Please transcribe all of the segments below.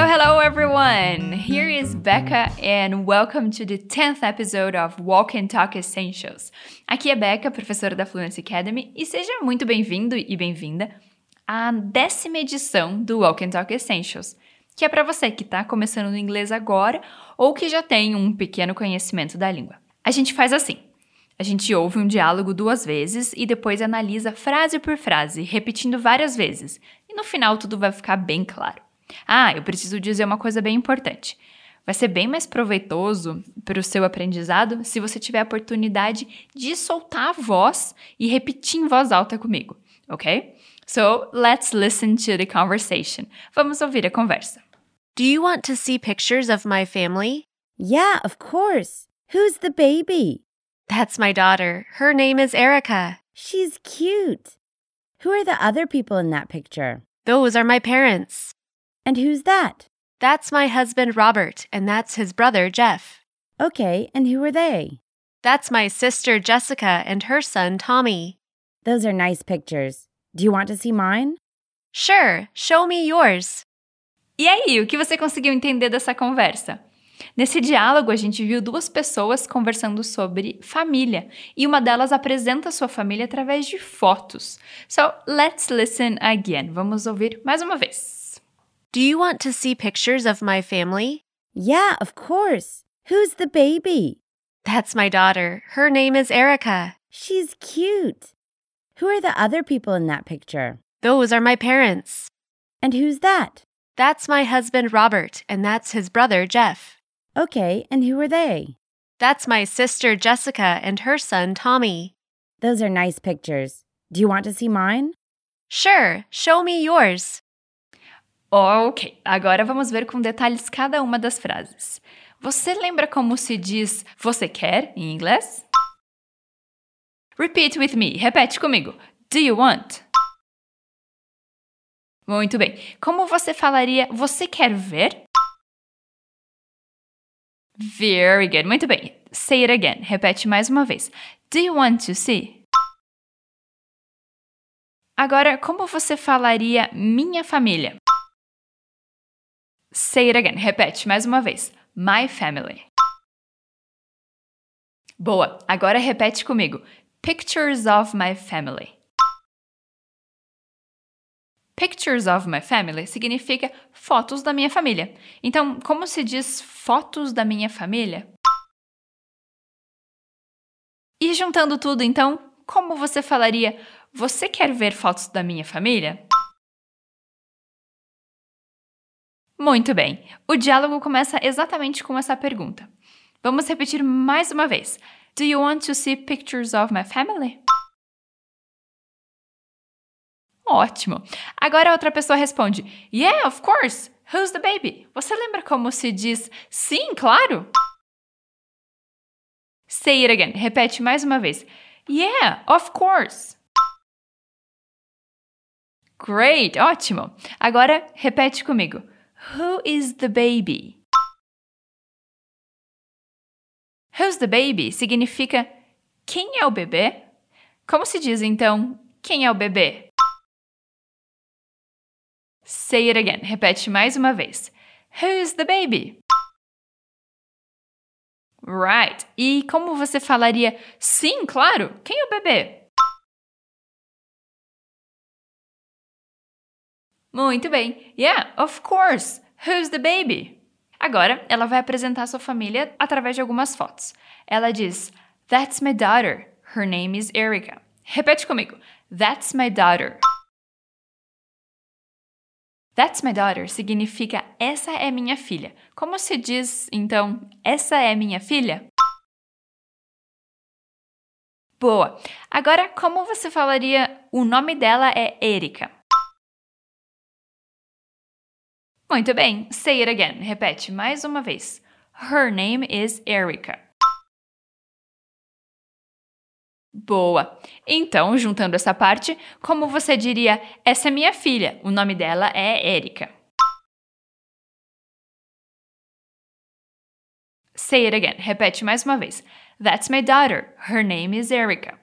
Hello, hello, everyone! Here is Becca, and welcome to the 10th episode of Walk and Talk Essentials. Aqui é Becca, professora da Fluency Academy, e seja muito bem-vindo e bem-vinda à décima edição do Walk and Talk Essentials, que é para você que está começando no inglês agora ou que já tem um pequeno conhecimento da língua. A gente faz assim. A gente ouve um diálogo duas vezes e depois analisa frase por frase, repetindo várias vezes. E no final tudo vai ficar bem claro. Ah, eu preciso dizer uma coisa bem importante. Vai ser bem mais proveitoso para o seu aprendizado se você tiver a oportunidade de soltar a voz e repetir em voz alta comigo, ok? So, let's listen to the conversation. Vamos ouvir a conversa. Do you want to see pictures of my family? Yeah, of course. Who's the baby? That's my daughter. Her name is Erica. She's cute. Who are the other people in that picture? Those are my parents. And who's that? That's my husband Robert, and that's his brother Jeff. Okay, and who are they? That's my sister Jessica and her son Tommy. Those are nice pictures. Do you want to see mine? Sure, show me yours. E aí, o que você conseguiu entender dessa conversa? Nesse diálogo, a gente viu duas pessoas conversando sobre família e uma delas apresenta sua família através de fotos. So, let's listen again. Vamos ouvir mais uma vez. Do you want to see pictures of my family? Yeah, of course. Who's the baby? That's my daughter. Her name is Erica. She's cute. Who are the other people in that picture? Those are my parents. And who's that? That's my husband Robert, and that's his brother Jeff. Okay, and who are they? That's my sister Jessica and her son Tommy. Those are nice pictures. Do you want to see mine? Sure, show me yours. Ok, agora vamos ver com detalhes cada uma das frases. Você lembra como se diz você quer em inglês? Repeat with me, repete comigo. Do you want? Muito bem. Como você falaria você quer ver? Very good. Muito bem. Say it again. Repete mais uma vez. Do you want to see? Agora, como você falaria minha família? Say it again. Repete mais uma vez. My family. Boa. Agora repete comigo. Pictures of my family. Pictures of my family significa fotos da minha família. Então, como se diz fotos da minha família? E juntando tudo, então, como você falaria você quer ver fotos da minha família? Muito bem. O diálogo começa exatamente com essa pergunta. Vamos repetir mais uma vez. Do you want to see pictures of my family? Ótimo. Agora a outra pessoa responde: Yeah, of course. Who's the baby? Você lembra como se diz sim, claro? Say it again. Repete mais uma vez. Yeah, of course. Great, ótimo. Agora repete comigo. Who is the baby? Who's the baby significa quem é o bebê? Como se diz então quem é o bebê? Say it again. Repete mais uma vez. Who's the baby? Right. E como você falaria sim, claro? Quem é o bebê? Muito bem. Yeah, of course. Who's the baby? Agora, ela vai apresentar sua família através de algumas fotos. Ela diz: That's my daughter. Her name is Erica. Repete comigo. That's my daughter. That's my daughter significa essa é minha filha. Como se diz, então, essa é minha filha? Boa! Agora, como você falaria o nome dela é Erika? Muito bem, say it again. Repete mais uma vez. Her name is Erica. Boa! Então, juntando essa parte, como você diria, essa é minha filha, o nome dela é Erika. Say it again. Repete mais uma vez. That's my daughter. Her name is Erica.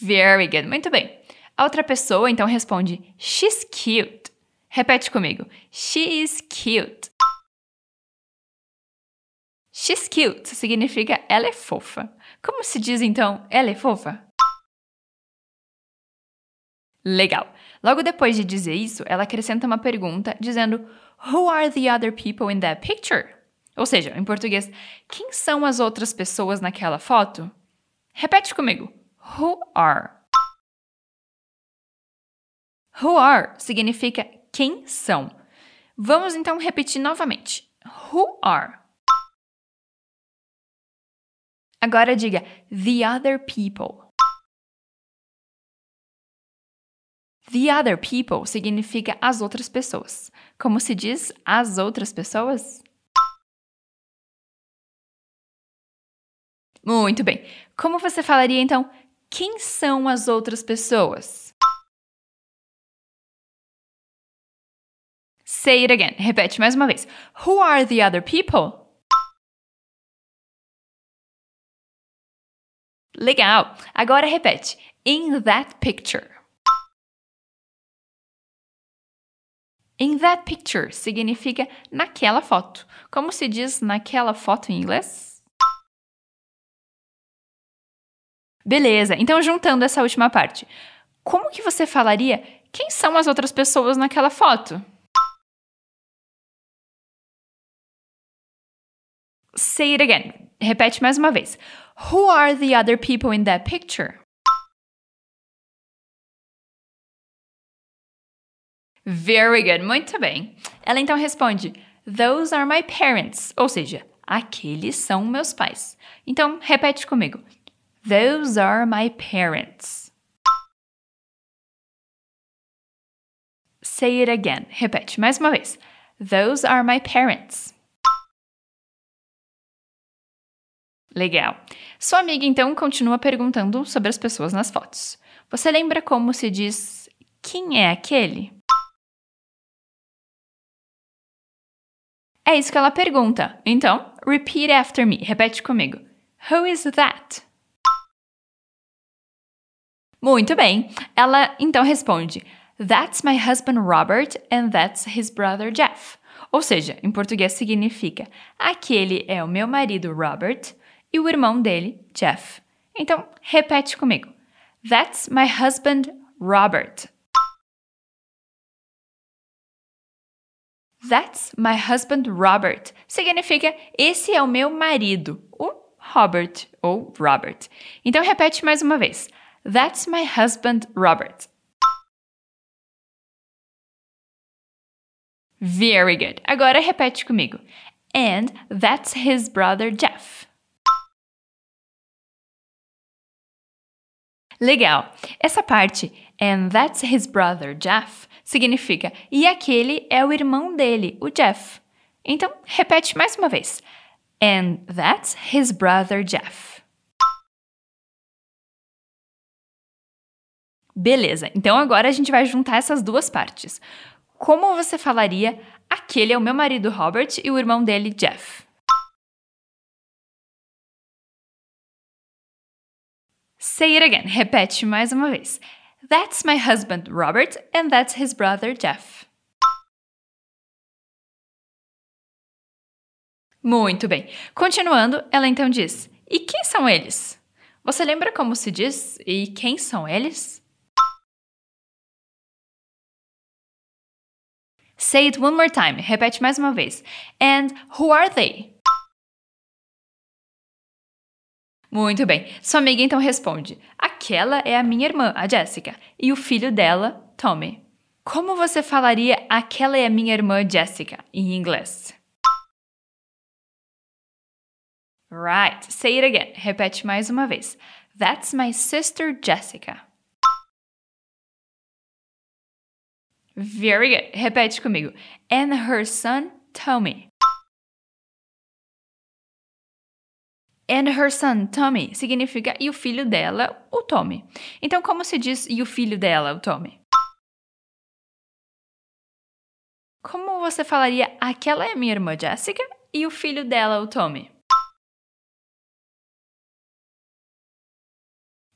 Very good. Muito bem. A outra pessoa então responde: She's cute. Repete comigo: She is cute. She's cute significa ela é fofa. Como se diz então ela é fofa? Legal. Logo depois de dizer isso, ela acrescenta uma pergunta dizendo: Who are the other people in that picture? Ou seja, em português, quem são as outras pessoas naquela foto? Repete comigo. Who are? Who are significa quem são. Vamos então repetir novamente. Who are? Agora diga the other people. The other people significa as outras pessoas. Como se diz as outras pessoas? Muito bem. Como você falaria então? Quem são as outras pessoas? Say it again. Repete mais uma vez. Who are the other people? Legal. Agora repete. In that picture. In that picture significa naquela foto. Como se diz naquela foto em inglês? Beleza, então juntando essa última parte. Como que você falaria quem são as outras pessoas naquela foto? Say it again. Repete mais uma vez. Who are the other people in that picture? Very good, muito bem. Ela então responde: Those are my parents, ou seja, aqueles são meus pais. Então, repete comigo. Those are my parents. Say it again. Repete mais uma vez. Those are my parents. Legal. Sua amiga então continua perguntando sobre as pessoas nas fotos. Você lembra como se diz quem é aquele? É isso que ela pergunta. Então, repeat after me. Repete comigo. Who is that? Muito bem. Ela então responde: That's my husband Robert and that's his brother Jeff. Ou seja, em português significa: aquele é o meu marido Robert e o irmão dele, Jeff. Então, repete comigo. That's my husband Robert. That's my husband Robert. Significa esse é o meu marido, o Robert ou Robert. Então repete mais uma vez. That's my husband Robert. Very good. Agora repete comigo. And that's his brother Jeff. Legal. Essa parte, and that's his brother Jeff, significa e aquele é o irmão dele, o Jeff. Então, repete mais uma vez. And that's his brother Jeff. Beleza, então agora a gente vai juntar essas duas partes. Como você falaria aquele é o meu marido Robert e o irmão dele Jeff? Say it again, repete mais uma vez. That's my husband, Robert, and that's his brother, Jeff. Muito bem. Continuando, ela então diz: E quem são eles? Você lembra como se diz e quem são eles? Say it one more time. Repete mais uma vez. And who are they? Muito bem. Sua amiga então responde: Aquela é a minha irmã, a Jessica, e o filho dela, Tommy. Como você falaria aquela é a minha irmã Jessica em inglês? Right. Say it again. Repete mais uma vez. That's my sister Jessica. Very good. Repete comigo. And her son Tommy. And her son, Tommy, significa e o filho dela, o Tommy. Então, como se diz e o filho dela, o Tommy? Como você falaria aquela é minha irmã Jessica e o filho dela, o Tommy?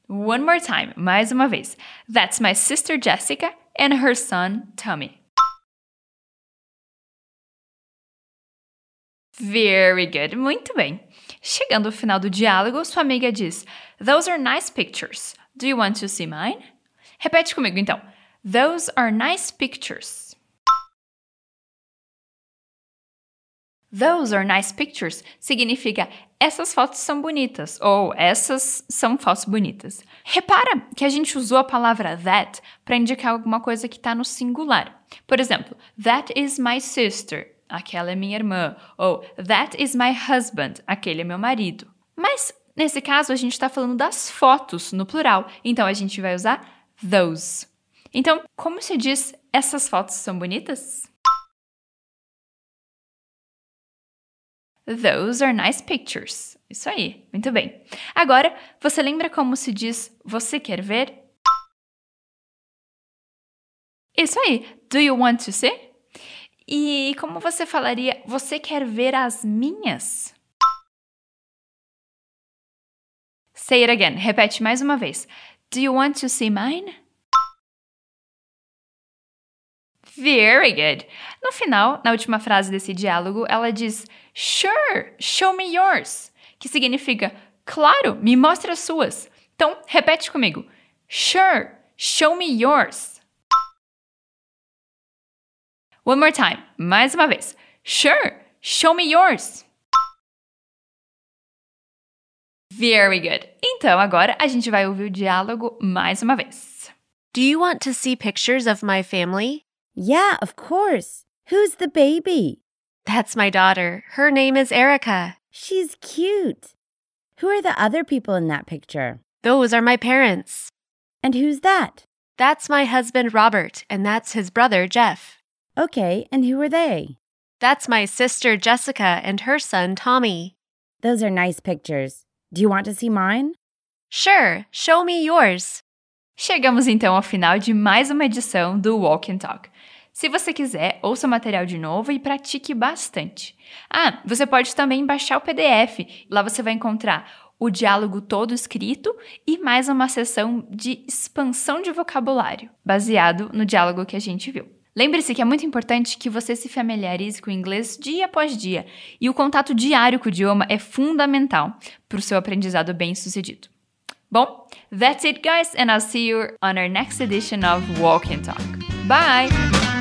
One more time, mais uma vez. That's my sister Jessica and her son Tommy. Very good, muito bem. Chegando ao final do diálogo, sua amiga diz: Those are nice pictures. Do you want to see mine? Repete comigo então. Those are nice pictures. Those are nice pictures significa essas fotos são bonitas ou essas são fotos bonitas. Repara que a gente usou a palavra that para indicar alguma coisa que está no singular. Por exemplo, that is my sister, aquela é minha irmã, ou that is my husband, aquele é meu marido. Mas nesse caso a gente está falando das fotos no plural, então a gente vai usar those. Então, como se diz essas fotos são bonitas? Those are nice pictures. Isso aí, muito bem. Agora, você lembra como se diz você quer ver? Isso aí, do you want to see? E como você falaria você quer ver as minhas? Say it again, repete mais uma vez. Do you want to see mine? Very good. No final, na última frase desse diálogo, ela diz Sure, show me yours, que significa Claro, me mostre as suas. Então, repete comigo. Sure, show me yours. One more time, mais uma vez. Sure, show me yours. Very good. Então, agora a gente vai ouvir o diálogo mais uma vez. Do you want to see pictures of my family? Yeah, of course. Who's the baby? That's my daughter. Her name is Erica. She's cute. Who are the other people in that picture? Those are my parents. And who's that? That's my husband Robert, and that's his brother Jeff. Okay, and who are they? That's my sister Jessica and her son Tommy. Those are nice pictures. Do you want to see mine? Sure, show me yours. Chegamos então ao final de mais uma edição do Walk and Talk. Se você quiser, ouça o material de novo e pratique bastante. Ah, você pode também baixar o PDF. Lá você vai encontrar o diálogo todo escrito e mais uma sessão de expansão de vocabulário, baseado no diálogo que a gente viu. Lembre-se que é muito importante que você se familiarize com o inglês dia após dia, e o contato diário com o idioma é fundamental para o seu aprendizado bem-sucedido. Bom, that's it, guys, and I'll see you on our next edition of Walk and Talk. Bye!